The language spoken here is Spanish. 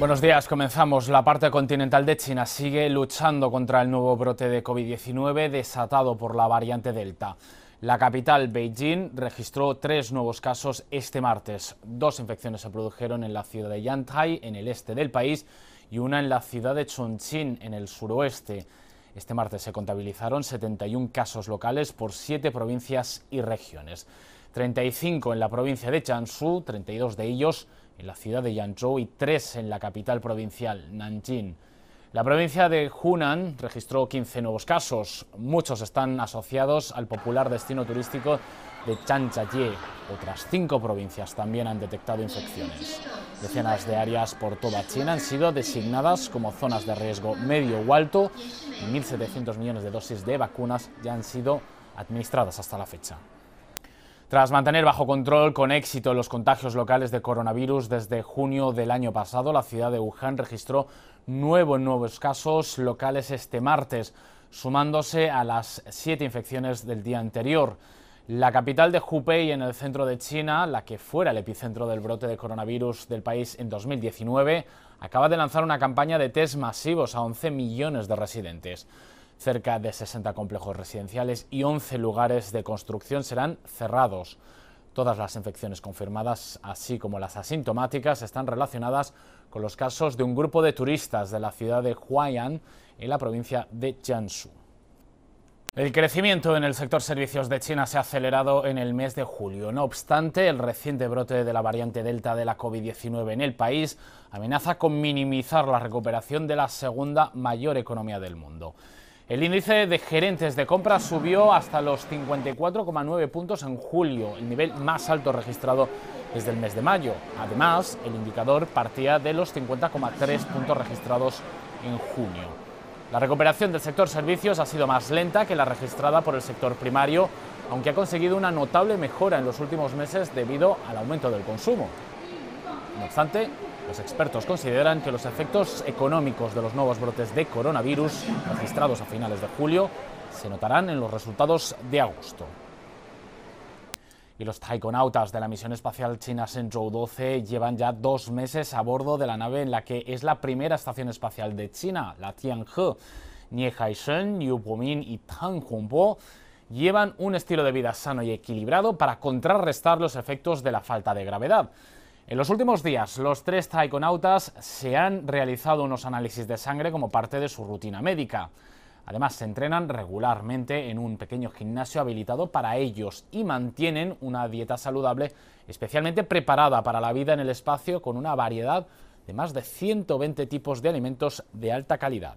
Buenos días, comenzamos. La parte continental de China sigue luchando contra el nuevo brote de COVID-19 desatado por la variante Delta. La capital, Beijing, registró tres nuevos casos este martes. Dos infecciones se produjeron en la ciudad de Yantai, en el este del país, y una en la ciudad de Chongqing, en el suroeste. Este martes se contabilizaron 71 casos locales por siete provincias y regiones. 35 en la provincia de Jiangsu, 32 de ellos en la ciudad de Yangzhou y tres en la capital provincial, Nanjing. La provincia de Hunan registró 15 nuevos casos. Muchos están asociados al popular destino turístico de Chanchajie. Otras cinco provincias también han detectado infecciones. Decenas de áreas por toda China han sido designadas como zonas de riesgo medio o alto y 1.700 millones de dosis de vacunas ya han sido administradas hasta la fecha. Tras mantener bajo control con éxito los contagios locales de coronavirus desde junio del año pasado, la ciudad de Wuhan registró nueve nuevos casos locales este martes, sumándose a las siete infecciones del día anterior. La capital de Hubei, en el centro de China, la que fuera el epicentro del brote de coronavirus del país en 2019, acaba de lanzar una campaña de test masivos a 11 millones de residentes. Cerca de 60 complejos residenciales y 11 lugares de construcción serán cerrados. Todas las infecciones confirmadas, así como las asintomáticas, están relacionadas con los casos de un grupo de turistas de la ciudad de Huai'an, en la provincia de Jiangsu. El crecimiento en el sector servicios de China se ha acelerado en el mes de julio. No obstante, el reciente brote de la variante Delta de la COVID-19 en el país amenaza con minimizar la recuperación de la segunda mayor economía del mundo. El índice de gerentes de compra subió hasta los 54,9 puntos en julio, el nivel más alto registrado desde el mes de mayo. Además, el indicador partía de los 50,3 puntos registrados en junio. La recuperación del sector servicios ha sido más lenta que la registrada por el sector primario, aunque ha conseguido una notable mejora en los últimos meses debido al aumento del consumo. No obstante, los expertos consideran que los efectos económicos de los nuevos brotes de coronavirus registrados a finales de julio se notarán en los resultados de agosto. Y los taikonautas de la misión espacial china Shenzhou 12 llevan ya dos meses a bordo de la nave en la que es la primera estación espacial de China, la Tianhe. Nie Haisheng, Yu Pomin y Tang Hongbo llevan un estilo de vida sano y equilibrado para contrarrestar los efectos de la falta de gravedad. En los últimos días, los tres taikonautas se han realizado unos análisis de sangre como parte de su rutina médica. Además, se entrenan regularmente en un pequeño gimnasio habilitado para ellos y mantienen una dieta saludable especialmente preparada para la vida en el espacio con una variedad de más de 120 tipos de alimentos de alta calidad.